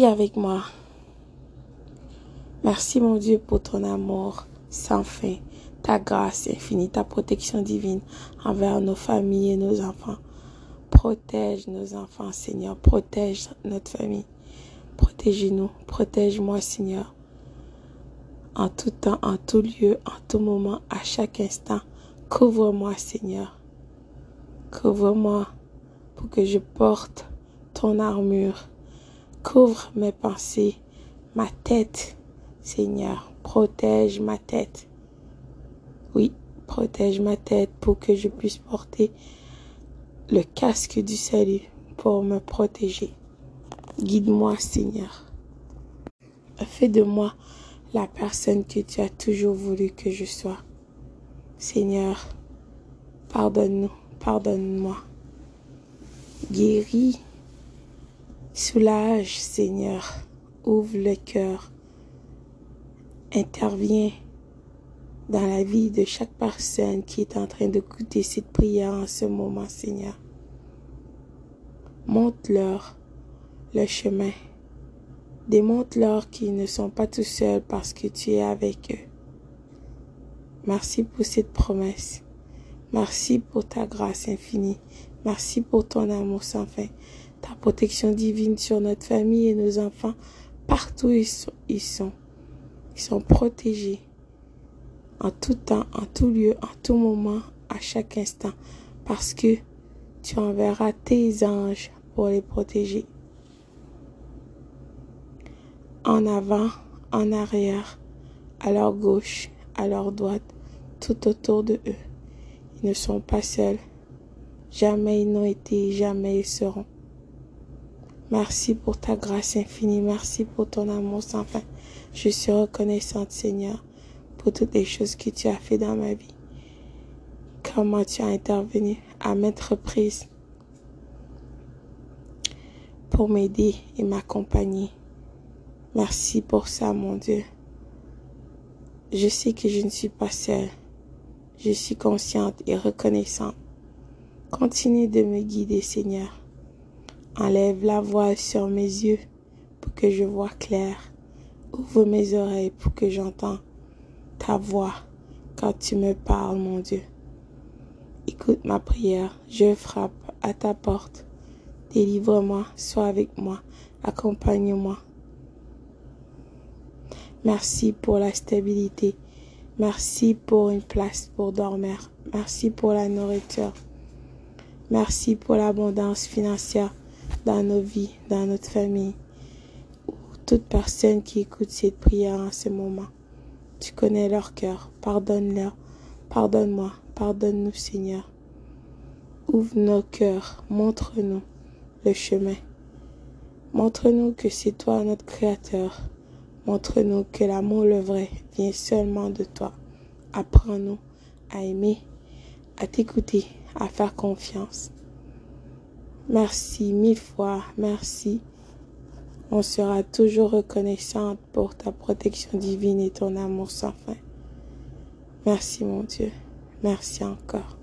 Avec moi. Merci mon Dieu pour ton amour sans fin, ta grâce infinie, ta protection divine envers nos familles et nos enfants. Protège nos enfants, Seigneur. Protège notre famille. Protégez-nous. Protège-moi, Seigneur. En tout temps, en tout lieu, en tout moment, à chaque instant. Couvre-moi, Seigneur. Couvre-moi pour que je porte ton armure. Couvre mes pensées, ma tête, Seigneur. Protège ma tête. Oui, protège ma tête pour que je puisse porter le casque du salut pour me protéger. Guide-moi, Seigneur. Fais de moi la personne que tu as toujours voulu que je sois. Seigneur, pardonne-nous, pardonne-moi. Guéris, soulage, Seigneur. Ouvre le cœur. Interviens dans la vie de chaque personne qui est en train d'écouter cette prière en ce moment, Seigneur. Montre-leur le chemin. Démontre-leur qu'ils ne sont pas tout seuls parce que tu es avec eux. Merci pour cette promesse. Merci pour ta grâce infinie. Merci pour ton amour sans fin. Ta protection divine sur notre famille et nos enfants. Partout ils sont. Ils sont, ils sont protégés. En tout temps, en tout lieu, en tout moment, à chaque instant. Parce que tu enverras tes anges pour les protéger. En avant, en arrière, à leur gauche, à leur droite, tout autour de eux. Ils ne sont pas seuls. Jamais ils n'ont été, jamais ils seront. Merci pour ta grâce infinie. Merci pour ton amour sans fin. Je suis reconnaissante, Seigneur, pour toutes les choses que tu as fait dans ma vie. Comment tu as intervenu à maintes reprises pour m'aider et m'accompagner. Merci pour ça, mon Dieu. Je sais que je ne suis pas seule. Je suis consciente et reconnaissante. Continue de me guider, Seigneur. Enlève la voile sur mes yeux pour que je vois clair. Ouvre mes oreilles pour que j'entende ta voix quand tu me parles, mon Dieu. Écoute ma prière. Je frappe à ta porte. Délivre-moi, sois avec moi, accompagne-moi. Merci pour la stabilité. Merci pour une place pour dormir. Merci pour la nourriture. Merci pour l'abondance financière dans nos vies, dans notre famille. toute personne qui écoute cette prière en ce moment. Tu connais leur cœur. Pardonne-leur. Pardonne-moi. Pardonne-nous, Seigneur. Ouvre nos cœurs. Montre-nous le chemin. Montre-nous que c'est toi notre Créateur. Montre-nous que l'amour le vrai vient seulement de toi. Apprends-nous à aimer, à t'écouter, à faire confiance. Merci mille fois, merci. On sera toujours reconnaissante pour ta protection divine et ton amour sans fin. Merci mon Dieu. Merci encore.